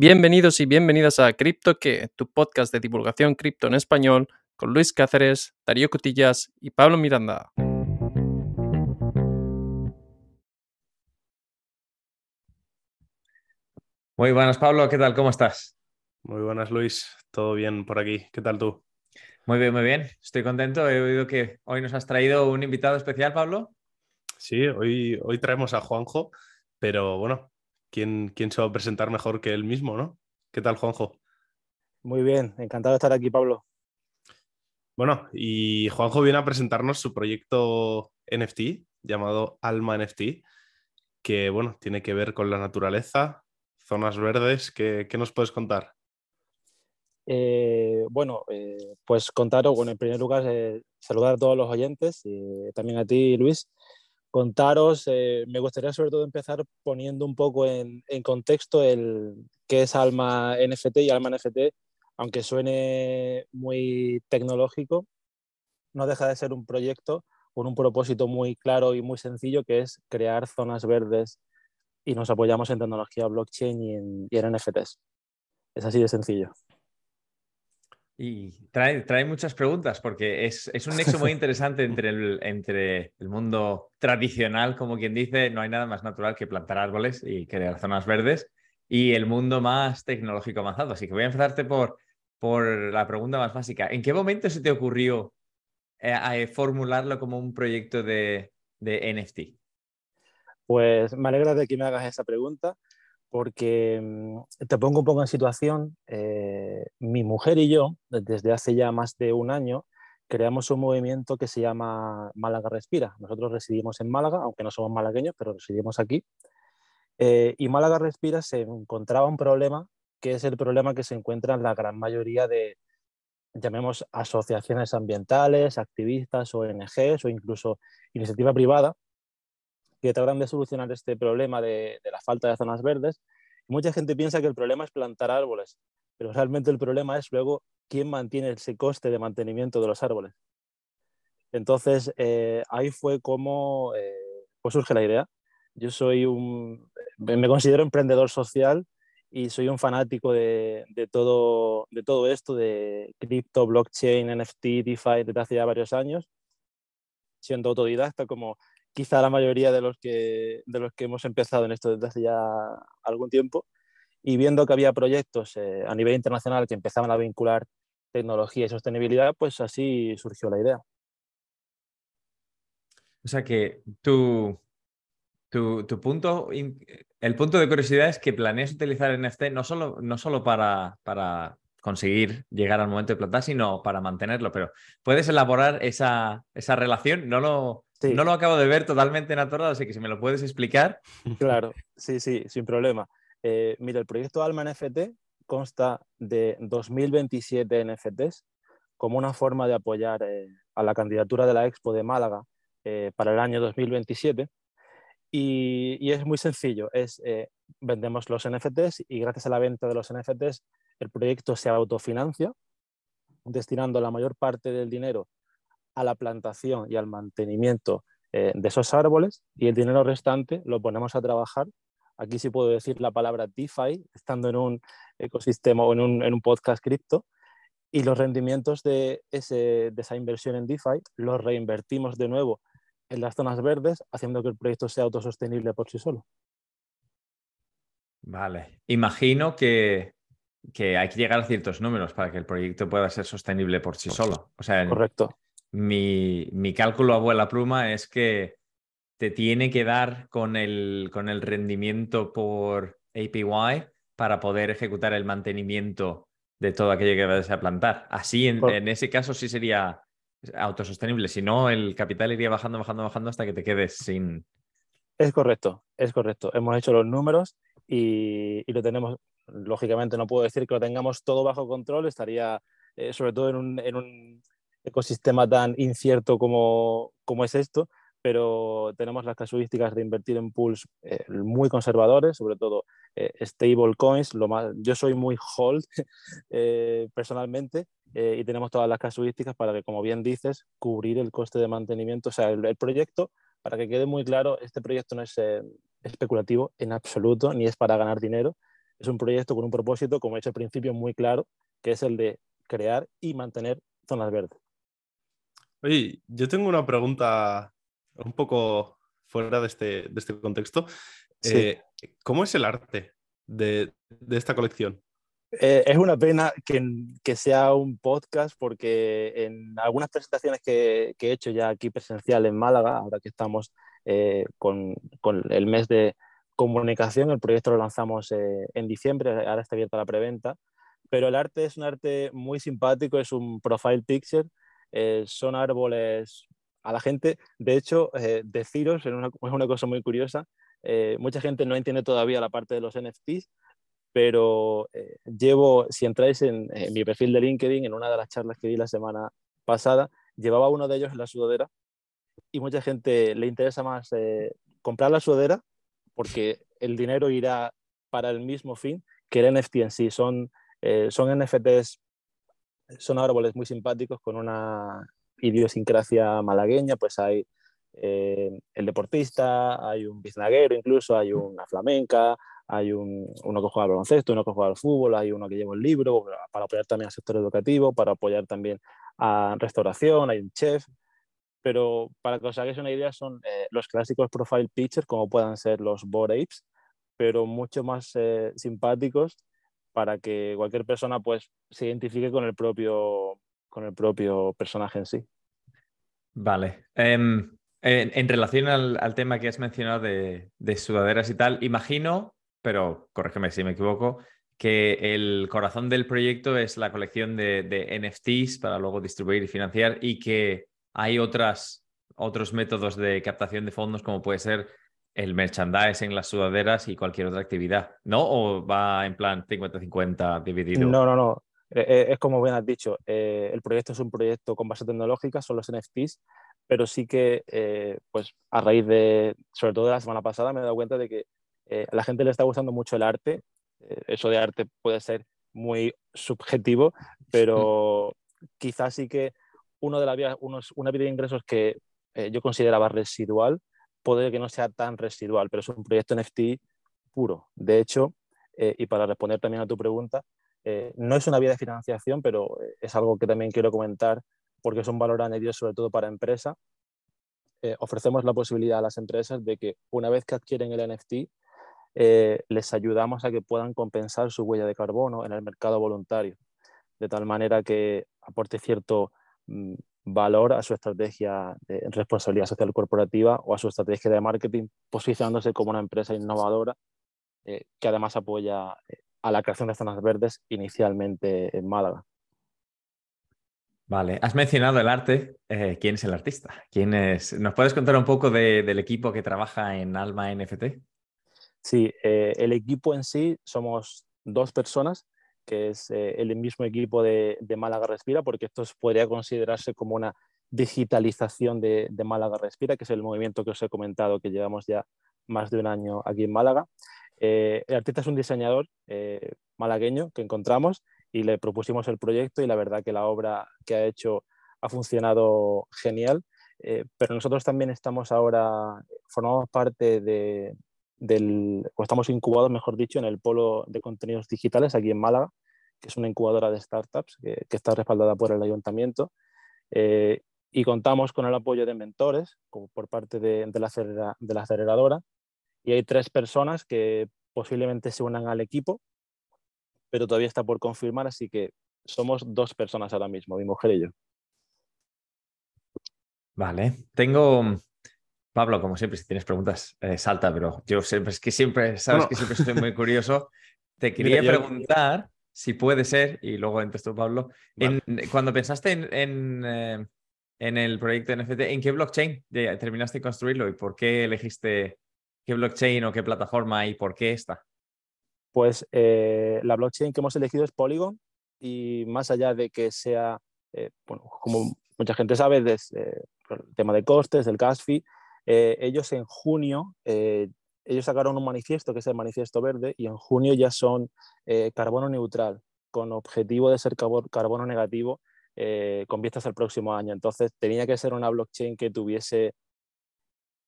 Bienvenidos y bienvenidas a Cripto que, tu podcast de divulgación cripto en español, con Luis Cáceres, Darío Cotillas y Pablo Miranda. Muy buenas, Pablo, ¿qué tal? ¿Cómo estás? Muy buenas, Luis. Todo bien por aquí. ¿Qué tal tú? Muy bien, muy bien. Estoy contento. He oído que hoy nos has traído un invitado especial, Pablo. Sí, hoy, hoy traemos a Juanjo, pero bueno, ¿quién, ¿quién se va a presentar mejor que él mismo, no? ¿Qué tal, Juanjo? Muy bien, encantado de estar aquí, Pablo. Bueno, y Juanjo viene a presentarnos su proyecto NFT llamado Alma NFT, que bueno, tiene que ver con la naturaleza, zonas verdes. ¿Qué, qué nos puedes contar? Eh, bueno, eh, pues contaros, bueno, en primer lugar, eh, saludar a todos los oyentes y también a ti, Luis. Contaros, eh, me gustaría sobre todo empezar poniendo un poco en, contexto el qué es Alma NFT y Alma NFT, aunque suene muy tecnológico, no deja de ser un proyecto con un propósito muy claro y muy sencillo, que es crear zonas verdes y nos apoyamos en tecnología blockchain y en, y en NFTs. Es así de sencillo. Y trae, trae muchas preguntas porque es, es un nexo muy interesante entre el, entre el mundo tradicional, como quien dice, no hay nada más natural que plantar árboles y crear zonas verdes, y el mundo más tecnológico avanzado. Así que voy a empezarte por, por la pregunta más básica. ¿En qué momento se te ocurrió eh, formularlo como un proyecto de, de NFT? Pues me alegra de que me hagas esa pregunta porque mm, te pongo un poco en situación, eh, mi mujer y yo, desde hace ya más de un año, creamos un movimiento que se llama Málaga Respira. Nosotros residimos en Málaga, aunque no somos malagueños, pero residimos aquí. Eh, y Málaga Respira se encontraba un problema, que es el problema que se encuentra en la gran mayoría de, llamemos, asociaciones ambientales, activistas, ONGs o incluso iniciativa privada, que tratan de solucionar este problema de, de, la falta de zonas verdes. Mucha gente piensa que el problema es plantar árboles, pero realmente el problema es luego quién mantiene ese coste de mantenimiento de los árboles. Entonces, eh, ahí fue como eh, pues surge la idea. Yo soy un, me considero emprendedor social y soy un fanático de, de, todo, de todo esto, de cripto, blockchain, NFT, DeFi, desde hace ya varios años, siendo autodidacta como quizá la mayoría de los que, de los que hemos empezado en esto desde hace ya algún tiempo y viendo que había proyectos eh, a nivel internacional que empezaban a vincular tecnología y sostenibilidad, pues así surgió la idea. O sea que tu, tu, tu punto, el punto de curiosidad es que planeas utilizar NFT no solo, no solo para, para conseguir llegar al momento de plantar, sino para mantenerlo. Pero ¿puedes elaborar esa, esa relación? No lo, sí. no lo acabo de ver totalmente natural, así que si me lo puedes explicar. Claro, sí, sí, sin problema. Eh, mira, el proyecto Alma NFT consta de 2027 NFTs como una forma de apoyar eh, a la candidatura de la Expo de Málaga eh, para el año 2027. Y, y es muy sencillo, es, eh, vendemos los NFTs y gracias a la venta de los NFTs el proyecto se autofinancia, destinando la mayor parte del dinero a la plantación y al mantenimiento eh, de esos árboles y el dinero restante lo ponemos a trabajar. Aquí sí puedo decir la palabra DeFi, estando en un ecosistema o en un, en un podcast cripto, y los rendimientos de, ese, de esa inversión en DeFi los reinvertimos de nuevo en las zonas verdes, haciendo que el proyecto sea autosostenible por sí solo. Vale, imagino que, que hay que llegar a ciertos números para que el proyecto pueda ser sostenible por sí solo. O sea, correcto. Mi, mi cálculo abuela pluma es que te tiene que dar con el, con el rendimiento por APY para poder ejecutar el mantenimiento de todo aquello que vayas a plantar. Así, en, en ese caso, sí sería autosostenible. Si no, el capital iría bajando, bajando, bajando hasta que te quedes sin. Es correcto, es correcto. Hemos hecho los números y, y lo tenemos. Lógicamente, no puedo decir que lo tengamos todo bajo control, estaría eh, sobre todo en un, en un, ecosistema tan incierto como, como es esto, pero tenemos las casuísticas de invertir en pools eh, muy conservadores, sobre todo eh, stable coins. Lo más, yo soy muy hold eh, personalmente eh, y tenemos todas las casuísticas para que, como bien dices, cubrir el coste de mantenimiento. O sea, el, el proyecto, para que quede muy claro, este proyecto no es especulativo en absoluto, ni es para ganar dinero, Es un proyecto con un propósito, como he dicho al principio, muy claro, que es el de crear y mantener zonas verdes. Oye, yo tengo una pregunta un poco fuera de este, de este contexto. Eh, ¿Cómo es el arte de, esta colección? Eh, es una pena que, que, sea un podcast porque en algunas presentaciones que, que, he hecho ya aquí presencial en Málaga, ahora que estamos eh, con, con, el mes de comunicación, el proyecto lo lanzamos en diciembre, ahora está abierta la preventa, pero el arte es un arte muy simpático, es un profile picture, son árboles a la gente, de hecho, deciros, es una, una cosa muy curiosa, eh, mucha gente no entiende todavía la parte de los NFTs, pero eh, llevo, si entráis en, mi perfil de LinkedIn, en una de las charlas que di la semana pasada, llevaba uno de ellos en la sudadera y mucha gente le interesa más eh, comprar la sudadera porque el dinero irá para el mismo fin que el NFT en sí. Son, son NFTs, son árboles muy simpáticos con una idiosincrasia malagueña, pues hay eh, el deportista, hay un biznaguero incluso, hay una flamenca, hay un, uno que juega al baloncesto, uno que juega al fútbol, hay uno que lleva el libro para apoyar también al sector educativo, para apoyar también a restauración, hay un chef, pero para que os hagáis una idea son eh, los clásicos profile pictures como puedan ser los bored apes, pero mucho más eh, simpáticos para que cualquier persona pues se identifique con el propio, con el propio personaje en sí. Vale. Em, en, relación al, tema que has mencionado de, sudaderas y tal, imagino, pero corrígeme si me equivoco, que el corazón del proyecto es la colección de, NFTs para luego distribuir y financiar y que hay otras, otros métodos de captación de fondos como puede ser el merchandising, las sudaderas y cualquier otra actividad, ¿no? ¿O va en plan 50-50 dividido? No, no, no. Eh, eh, es como bien has dicho, eh, el proyecto es un proyecto con base tecnológica, son los NFTs, pero sí que, eh, pues a raíz de, sobre todo de la semana pasada, me he dado cuenta de que eh, a la gente le está gustando mucho el arte. Eso de arte puede ser muy subjetivo, pero quizás sí que uno de la vía, unos, una vía de ingresos que yo consideraba residual, puede que no sea tan residual, pero es un proyecto NFT puro. De hecho, y para responder también a tu pregunta, no es una vía de financiación, pero es algo que también quiero comentar porque es un valor añadido sobre todo para empresa. Eh, ofrecemos la posibilidad a las empresas de que una vez que adquieren el NFT, eh, les ayudamos a que puedan compensar su huella de carbono en el mercado voluntario, de tal manera que aporte cierto mm, valor a su estrategia de responsabilidad social corporativa o a su estrategia de marketing, posicionándose como una empresa innovadora eh, que además apoya a la creación de zonas verdes inicialmente en Málaga. Vale, has mencionado el arte. Eh, ¿Quién es el artista? ¿Quién es... ¿Nos puedes contar un poco del equipo que trabaja en Alma NFT? Sí, eh, el equipo en sí somos dos personas, que es eh, el mismo equipo de, Málaga Respira, porque esto podría considerarse como una digitalización de, Málaga Respira, que es el movimiento que os he comentado que llevamos ya más de un año aquí en Málaga. el artista es un diseñador malagueño que encontramos y le propusimos el proyecto y la verdad que la obra que ha hecho ha funcionado genial. Eh, pero nosotros también estamos ahora, formamos parte de, del, o estamos incubados, mejor dicho, en el polo de contenidos digitales aquí en Málaga, que es una incubadora de startups que, está respaldada por el ayuntamiento. Eh, y contamos con el apoyo de mentores por parte de, de, la de la aceleradora. Y hay tres personas que posiblemente se unan al equipo pero todavía está por confirmar, así que somos dos personas ahora mismo, mi mujer y yo. Vale, tengo, Pablo, como siempre, si tienes preguntas, eh, salta, pero yo siempre, es que siempre, sabes que siempre estoy muy curioso. Te quería preguntar, si puede ser, y luego entras tú, Pablo, cuando pensaste en, eh, en, el proyecto NFT, ¿en qué blockchain terminaste de construirlo y por qué elegiste qué blockchain o qué plataforma y por qué esta? Pues eh, la blockchain que hemos elegido es Polygon y más allá de que sea, eh, bueno, como mucha gente sabe, desde el tema de costes, del gas fee, eh, ellos en junio, ellos sacaron un manifiesto que es el manifiesto verde y en junio ya son carbono neutral con objetivo de ser carbono negativo con vistas al próximo año. Entonces tenía que ser una blockchain que tuviese,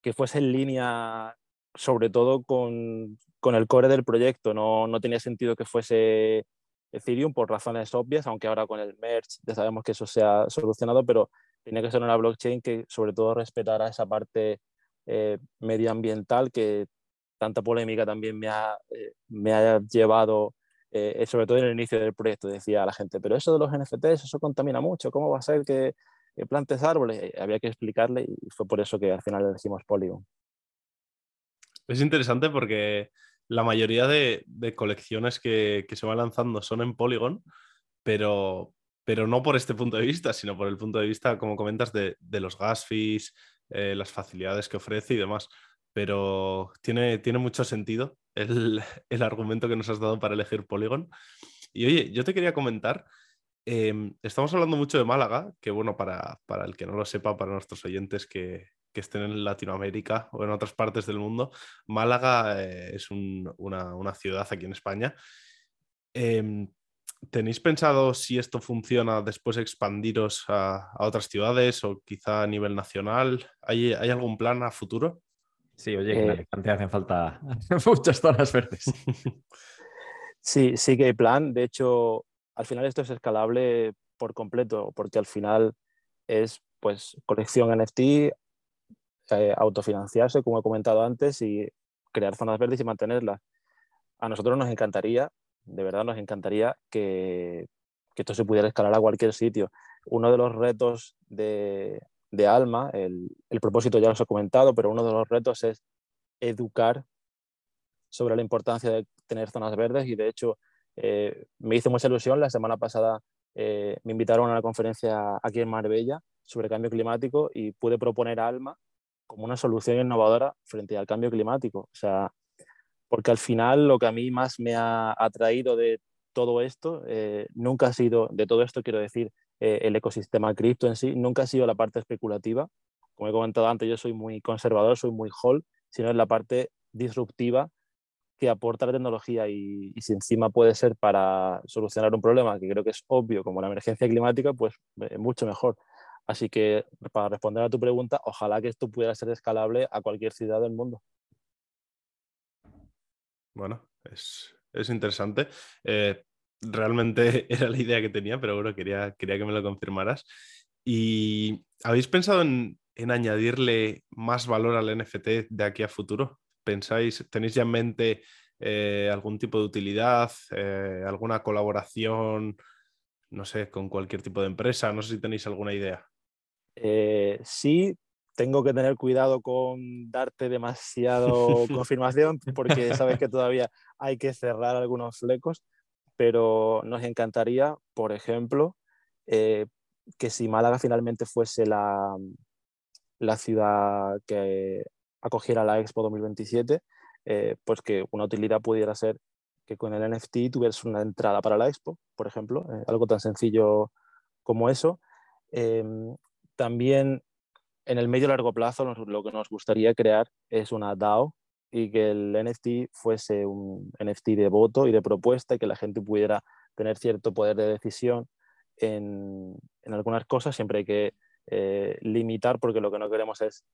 que fuese en línea sobre todo con con el core del proyecto. No, no tenía sentido que fuese Ethereum por razones obvias, aunque ahora con el merge ya sabemos que eso se ha solucionado, pero tenía que ser una blockchain que sobre todo respetara esa parte eh, medioambiental que tanta polémica también me ha, eh, me ha llevado, eh, sobre todo en el inicio del proyecto, decía la gente, pero eso de los NFTs, eso contamina mucho, ¿cómo va a ser que, plantes árboles? había que explicarle y fue por eso que al final elegimos Polygon. Es interesante porque la mayoría de, colecciones que, se van lanzando son en Polygon, pero, pero no por este punto de vista, sino por el punto de vista, como comentas, de, los gas fees, eh, las facilidades que ofrece y demás. Pero tiene, tiene mucho sentido el, argumento que nos has dado para elegir Polygon. Y oye, yo te quería comentar, em, estamos hablando mucho de Málaga, que bueno, para, para el que no lo sepa, para nuestros oyentes que, que estén en Latinoamérica o en otras partes del mundo. Málaga eh, es una, ciudad aquí en España. Em, ¿Tenéis pensado si esto funciona después expandiros a, otras ciudades o quizá a nivel nacional? ¿Hay, algún plan a futuro? Sí, oye, que en eh, Alicante hacen falta muchas zonas verdes. Sí, sí que hay plan. De hecho, al final esto es escalable por completo, porque al final es pues colección NFT, eh, autofinanciarse, como he comentado antes, y crear zonas verdes y mantenerlas. A nosotros nos encantaría, de verdad nos encantaría que, que esto se pudiera escalar a cualquier sitio. Uno de los retos de, de Alma, el, propósito ya os he comentado, pero uno de los retos es educar sobre la importancia de tener zonas verdes y de hecho eh, me hizo mucha ilusión, la semana pasada eh, me invitaron a una conferencia aquí en Marbella sobre cambio climático y pude proponer a Alma como una solución innovadora frente al cambio climático. O sea, porque al final lo que a mí más me ha atraído de todo esto, eh, nunca ha sido, de todo esto quiero decir, eh, el ecosistema cripto en sí, nunca ha sido la parte especulativa. Como he comentado antes, yo soy muy conservador, soy muy hall, sino es la parte disruptiva que aporta la tecnología y, y, si encima puede ser para solucionar un problema que creo que es obvio como la emergencia climática, pues eh, mucho mejor. Así que para responder a tu pregunta, ojalá que esto pudiera ser escalable a cualquier ciudad del mundo. Bueno, es, interesante. Eh, realmente era la idea que tenía, pero bueno, quería, quería que me lo confirmaras. ¿Y habéis pensado en, añadirle más valor al NFT de aquí a futuro? ¿Pensáis, tenéis ya en mente eh, algún tipo de utilidad, eh, alguna colaboración, no sé, con cualquier tipo de empresa? No sé si tenéis alguna idea. Sí, tengo que tener cuidado con darte demasiado confirmación porque sabes que todavía hay que cerrar algunos flecos, pero nos encantaría, por ejemplo, eh, que si Málaga finalmente fuese la, la ciudad que acogiera la Expo 2027, eh, pues que una utilidad pudiera ser que con el NFT tuvieras una entrada para la Expo, por ejemplo, algo tan sencillo como eso. Em, también en el medio largo plazo lo que nos gustaría crear es una DAO y que el NFT fuese un NFT de voto y de propuesta y que la gente pudiera tener cierto poder de decisión en, algunas cosas. Siempre hay que eh, limitar porque lo que no queremos es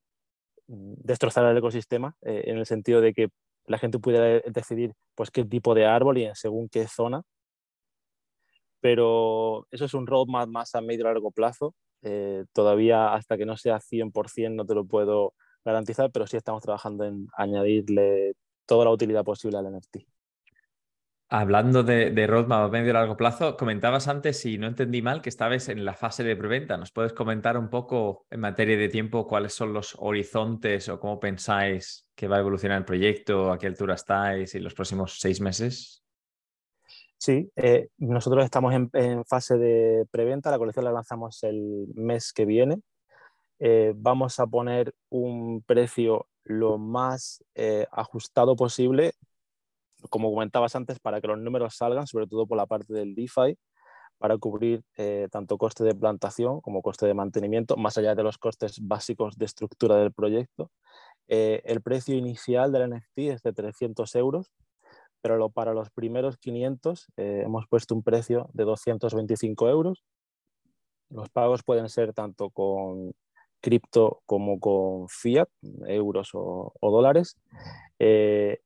destrozar el ecosistema eh, en el sentido de que la gente pudiera decidir pues, qué tipo de árbol y según qué zona. Pero eso es un roadmap más a medio y largo plazo eh, todavía hasta que no sea 100% no te lo puedo garantizar, pero sí estamos trabajando en añadirle toda la utilidad posible al NFT. Hablando de, de roadmap a medio y largo plazo, comentabas antes, si no entendí mal, que estabas en la fase de preventa. ¿Nos puedes comentar un poco en materia de tiempo cuáles son los horizontes o cómo pensáis que va a evolucionar el proyecto, a qué altura estáis en los próximos seis meses? Sí, eh, nosotros estamos en, fase de preventa, la colección la lanzamos el mes que viene. Eh, vamos a poner un precio lo más eh, ajustado posible, como comentabas antes, para que los números salgan, sobre todo por la parte del DeFi, para cubrir tanto coste de plantación como coste de mantenimiento, más allá de los costes básicos de estructura del proyecto. el precio inicial del NFT es de 300 euros pero para los primeros 500 eh, hemos puesto un precio de 225 euros. Los pagos pueden ser tanto con cripto como con fiat, euros o, dólares. Eh,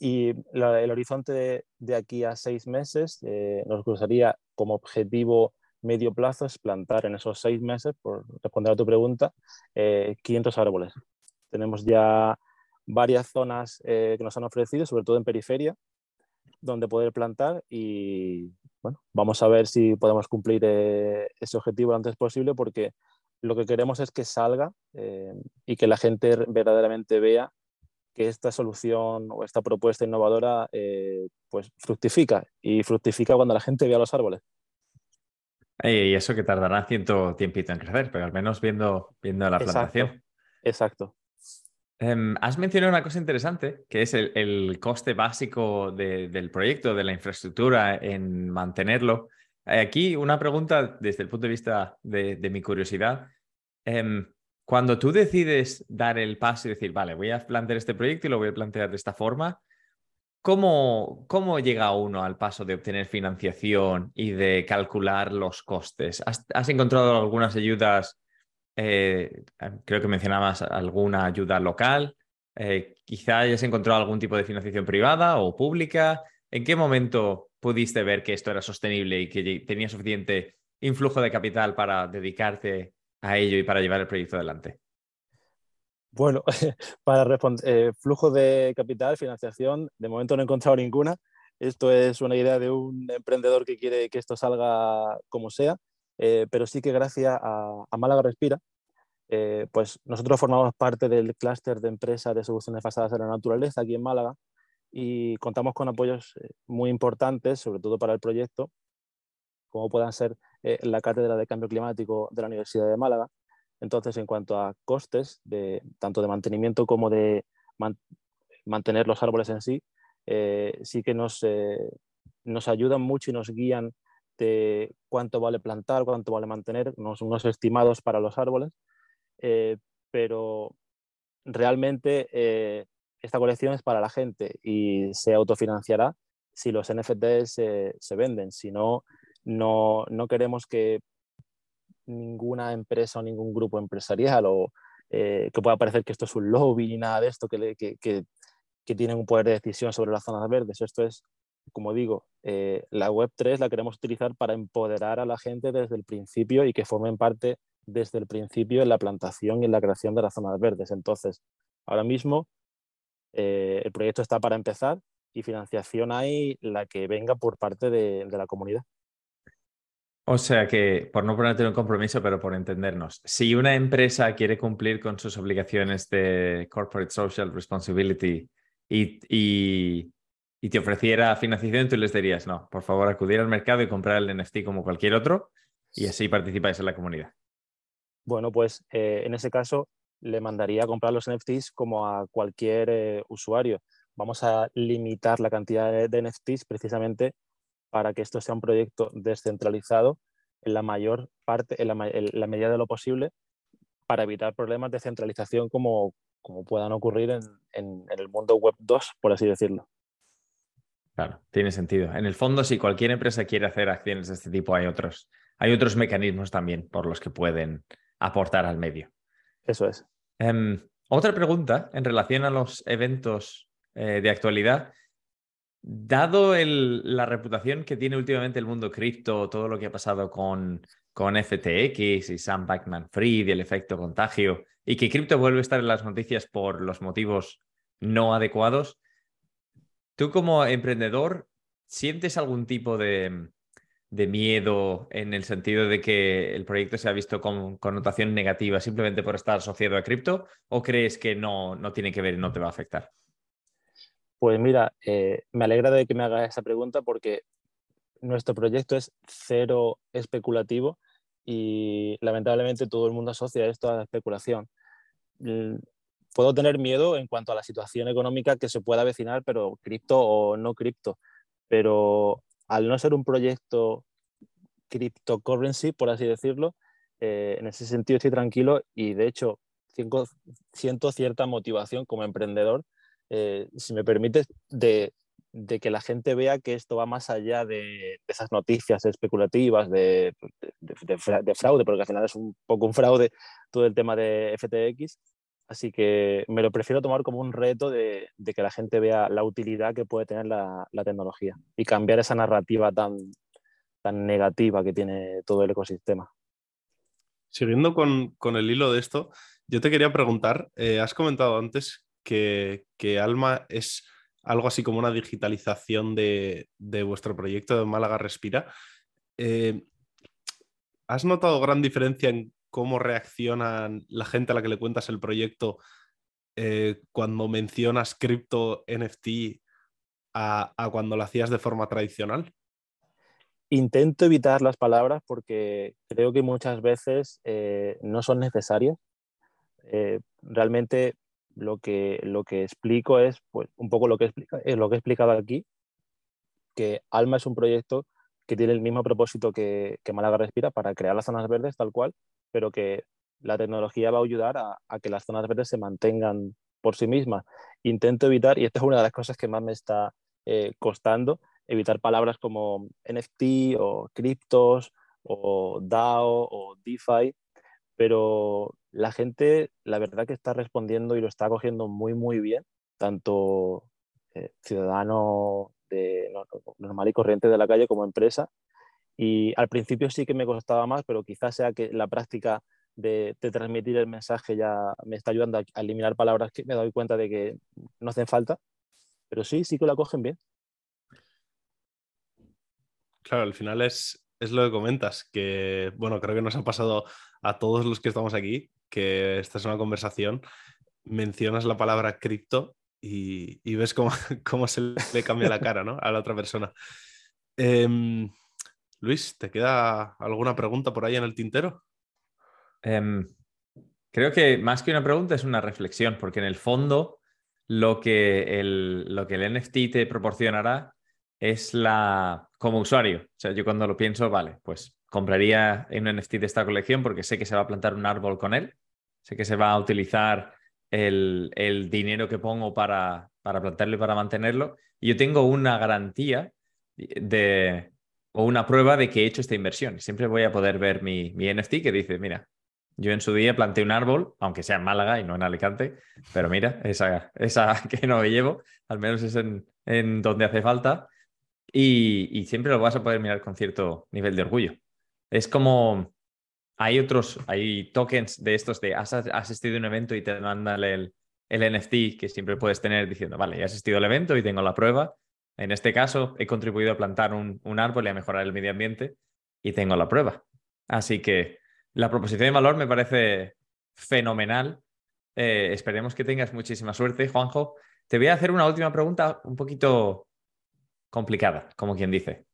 y el horizonte de, aquí a seis meses eh, nos gustaría como objetivo medio plazo es plantar en esos seis meses, por responder a tu pregunta, 500 árboles. Tenemos ya varias zonas que nos han ofrecido, sobre todo en periferia, donde poder plantar y bueno, vamos a ver si podemos cumplir ese objetivo lo antes posible porque lo que queremos es que salga eh, y que la gente verdaderamente vea que esta solución o esta propuesta innovadora eh, pues fructifica y fructifica cuando la gente vea los árboles. Y eso que tardará cierto tiempito en crecer, pero al menos viendo, viendo la plantación. Exacto. Em, has mencionado una cosa interesante, que es el, coste básico del proyecto, de la infraestructura, en mantenerlo. Aquí una pregunta desde el punto de vista de, mi curiosidad. Em, cuando tú decides dar el paso y decir, vale, voy a plantear este proyecto y lo voy a plantear de esta forma, ¿cómo, cómo llega uno al paso de obtener financiación y de calcular los costes? ¿Has, encontrado algunas ayudas? Eh, creo que mencionabas alguna ayuda local. Eh, quizá hayas encontrado algún tipo de financiación privada o pública. ¿En qué momento pudiste ver que esto era sostenible y que tenía suficiente influjo de capital para dedicarte a ello y para llevar el proyecto adelante? Bueno, para responder, eh, flujo de capital, financiación, de momento no he encontrado ninguna. Esto es una idea de un emprendedor que quiere que esto salga como sea, eh, pero sí que gracias a, Málaga Respira, eh, pues nosotros formamos parte del clúster de empresas de soluciones basadas en la naturaleza aquí en Málaga y contamos con apoyos eh, muy importantes, sobre todo para el proyecto, como puedan ser la Cátedra de Cambio Climático de la Universidad de Málaga. Entonces, en cuanto a costes, de, tanto de mantenimiento como de mantener los árboles en sí, sí que nos, nos ayudan mucho y nos guían de cuánto vale plantar, cuánto vale mantener, unos, estimados para los árboles, pero realmente esta colección es para la gente y se autofinanciará si los NFTs se, venden. Si no, no, queremos que ninguna empresa o ningún grupo empresarial o eh, que pueda parecer que esto es un lobby ni nada de esto, que, tienen un poder de decisión sobre las zonas verdes. Esto es, como digo, eh, la Web3 la queremos utilizar para empoderar a la gente desde el principio y que formen parte desde el principio en la plantación y en la creación de las zonas verdes. Entonces, ahora mismo eh, el proyecto está para empezar y financiación hay la que venga por parte de, la comunidad. O sea que, por no ponerte un compromiso, pero por entendernos, si una empresa quiere cumplir con sus obligaciones de Corporate Social Responsibility y, y, te ofreciera financiación, tú les dirías, no, por favor, acudir al mercado y comprar el NFT como cualquier otro y así participáis en la comunidad. Bueno, pues eh, en ese caso le mandaría a comprar los NFTs como a cualquier eh, usuario. Vamos a limitar la cantidad de, NFTs precisamente para que esto sea un proyecto descentralizado en la mayor parte, en la, medida de lo posible, para evitar problemas de centralización como, como puedan ocurrir en, en, el mundo web 2, por así decirlo. Claro, tiene sentido. En el fondo, si cualquier empresa quiere hacer acciones de este tipo, hay otros, hay otros mecanismos también por los que pueden aportar al medio. Eso es. Em, otra pregunta en relación a los eventos eh, de actualidad. Dado la reputación que tiene últimamente el mundo cripto, todo lo que ha pasado con, con FTX y Sam Backman Fried y el efecto contagio, y que cripto vuelve a estar en las noticias por los motivos no adecuados, tú como emprendedor, ¿sientes algún tipo de, de miedo en el sentido de que el proyecto se ha visto con connotación negativa simplemente por estar asociado a cripto o crees que no, no tiene que ver y no te va a afectar? Pues mira, eh, me alegra de que me hagas esa pregunta porque nuestro proyecto es cero especulativo y lamentablemente todo el mundo asocia esto a la especulación. Puedo tener miedo en cuanto a la situación económica que se pueda avecinar, pero cripto o no cripto. Pero al no ser un proyecto cryptocurrency, por así decirlo, eh, en ese sentido estoy tranquilo y de hecho siento cierta motivación como emprendedor, eh, si me permite, de, que la gente vea que esto va más allá de, esas noticias especulativas de, fraude, porque al final es un poco un fraude todo el tema de FTX. Así que me lo prefiero tomar como un reto de, que la gente vea la utilidad que puede tener la, tecnología y cambiar esa narrativa tan, tan negativa que tiene todo el ecosistema. Siguiendo con, el hilo de esto, yo te quería preguntar, eh, has comentado antes que, Alma es algo así como una digitalización de, vuestro proyecto de Málaga Respira. Eh, ¿Has notado gran diferencia en cómo reaccionan la gente a la que le cuentas el proyecto eh, cuando mencionas cripto NFT a, cuando lo hacías de forma tradicional? Intento evitar las palabras porque creo que muchas veces eh, no son necesarias. realmente lo que, lo que explico es pues, un poco lo que, explica, lo que he explicado aquí, que Alma es un proyecto que tiene el mismo propósito que, que, Málaga Respira para crear las zonas verdes tal cual, pero que la tecnología va a ayudar a, que las zonas verdes se mantengan por sí mismas. Intento evitar, y esta es una de las cosas que más me está eh, costando, evitar palabras como NFT o criptos o DAO o DeFi, pero la gente, la verdad que está respondiendo y lo está cogiendo muy, muy bien, tanto eh, ciudadano normal y corriente de la calle como empresa. Y al principio sí que me costaba más, pero quizás sea que la práctica de, transmitir el mensaje ya me está ayudando a, eliminar palabras que me doy cuenta de que no hacen falta. Pero sí, sí que la cogen bien. Claro, al final es, es lo que comentas, que bueno, creo que nos ha pasado a todos los que estamos aquí, que esta es una conversación, mencionas la palabra cripto y, ves cómo, cómo, se le cambia la cara ¿no? a la otra persona. Em, Luis, ¿te queda alguna pregunta por ahí en el tintero? Em, creo que más que una pregunta es una reflexión, porque en el fondo lo que el, lo que el NFT te proporcionará es la, como usuario, o sea, yo cuando lo pienso, vale, pues compraría un NFT de esta colección porque sé que se va a plantar un árbol con él, sé que se va a utilizar el, dinero que pongo para, para plantarlo y para mantenerlo. Y yo tengo una garantía de, o una prueba de que he hecho esta inversión. Siempre voy a poder ver mi, mi NFT que dice, mira, yo en su día planté un árbol, aunque sea en Málaga y no en Alicante, pero mira, esa, esa que no me llevo, al menos es en, en donde hace falta. Y, y, siempre lo vas a poder mirar con cierto nivel de orgullo. Es como, hay otros, hay tokens de estos de has, asistido a un evento y te mandan el, el NFT que siempre puedes tener diciendo, vale, he asistido al evento y tengo la prueba. En este caso, he contribuido a plantar un, árbol y a mejorar el medio ambiente y tengo la prueba. Así que la proposición de valor me parece fenomenal. Eh, esperemos que tengas muchísima suerte, Juanjo. Te voy a hacer una última pregunta un poquito complicada, como quien dice.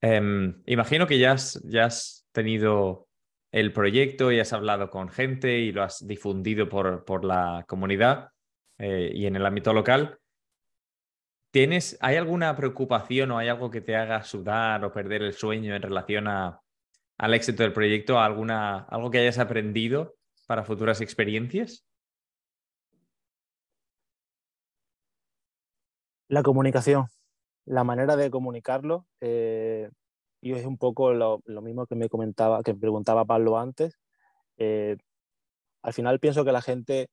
Em, imagino que ya has, tenido el proyecto y has hablado con gente y lo has difundido por, por la comunidad eh, y en el ámbito local. ¿Tienes, ¿Hay alguna preocupación o hay algo que te haga sudar o perder el sueño en relación a, al éxito del proyecto? Alguna, ¿Algo que hayas aprendido para futuras experiencias? La comunicación la manera de comunicarlo, eh, y es un poco lo, mismo que me comentaba, que preguntaba Pablo antes. Eh, al final pienso que la gente,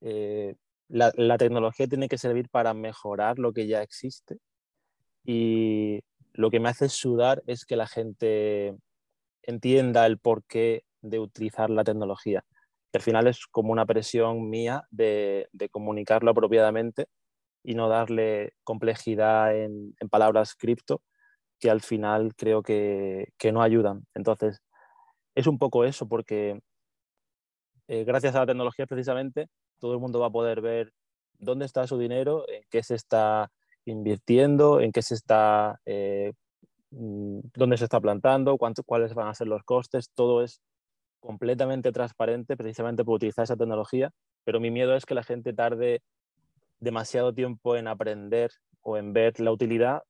eh, la, tecnología tiene que servir para mejorar lo que ya existe y lo que me hace sudar es que la gente entienda el porqué de utilizar la tecnología. al final es como una presión mía de, comunicarlo apropiadamente y no darle complejidad en, palabras cripto que al final creo que, no ayudan. Entonces, es un poco eso, porque eh, gracias a la tecnología precisamente todo el mundo va a poder ver dónde está su dinero, en qué se está invirtiendo, en qué se está, eh, mm, dónde se está plantando, cuáles van a ser los costes, todo es completamente transparente precisamente por utilizar esa tecnología, pero mi miedo es que la gente tarde demasiado tiempo en aprender o en ver la utilidad,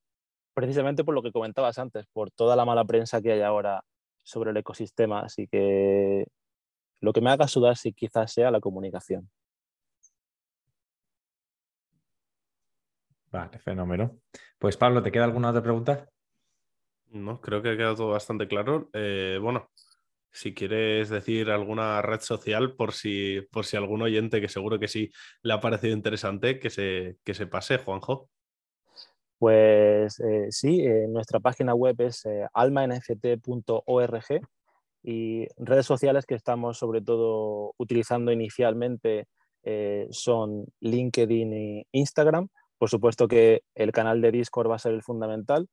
precisamente por lo que comentabas antes, por toda la mala prensa que hay ahora sobre el ecosistema. Así que lo que me haga sudar sí quizás sea la comunicación. Vale, fenómeno. Pues Pablo, ¿te queda alguna otra pregunta? No, creo que ha quedado todo bastante claro. Eh, bueno, si quieres decir alguna red social por si, por si algún oyente que seguro que sí le ha parecido interesante, que se, que se pase, Juanjo. Pues eh, sí, eh, nuestra página web es eh, almanft.org y redes sociales que estamos sobre todo utilizando inicialmente son LinkedIn e Instagram. Por supuesto que el canal de Discord va a ser el fundamental,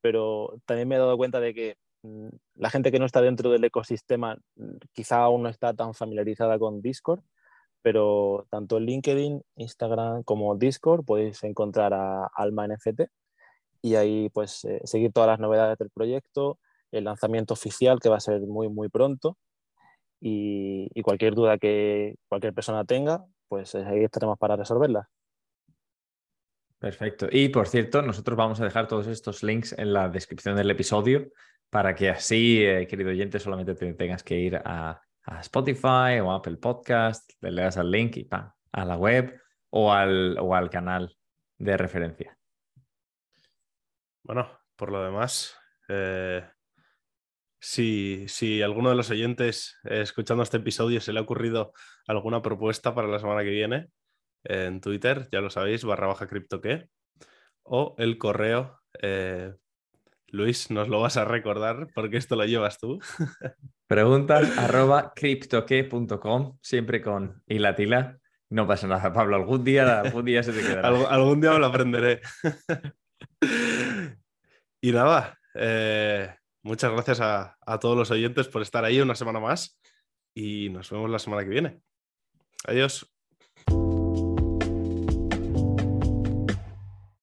pero también me he dado cuenta de que mm, la gente que no está dentro del ecosistema mm, quizá aún no está tan familiarizada con Discord pero tanto en LinkedIn, Instagram como Discord podéis encontrar a Alma NFT y ahí pues eh, seguir todas las novedades del proyecto, el lanzamiento oficial que va a ser muy muy pronto y, cualquier duda que cualquier persona tenga, pues ahí estaremos para resolverla. Perfecto. Y por cierto, nosotros vamos a dejar todos estos links en la descripción del episodio para que así, eh, querido oyente, solamente te tengas que ir a Spotify o Apple Podcast, le das al link y ¡pam! a la web o al, o al canal de referencia. Bueno, por lo demás, eh, si, si alguno de los oyentes eh, escuchando este episodio se le ha ocurrido alguna propuesta para la semana que viene, en Twitter, ya lo sabéis, barra baja cripto que, o el correo eh, Luis, nos lo vas a recordar porque esto lo llevas tú. Preguntas arroba criptoque.com, siempre con hilatila. No pasa nada, Pablo. Algún día, algún día se te quedará. algún día lo aprenderé. y nada, eh, muchas gracias a, a todos los oyentes por estar ahí una semana más y nos vemos la semana que viene. Adiós.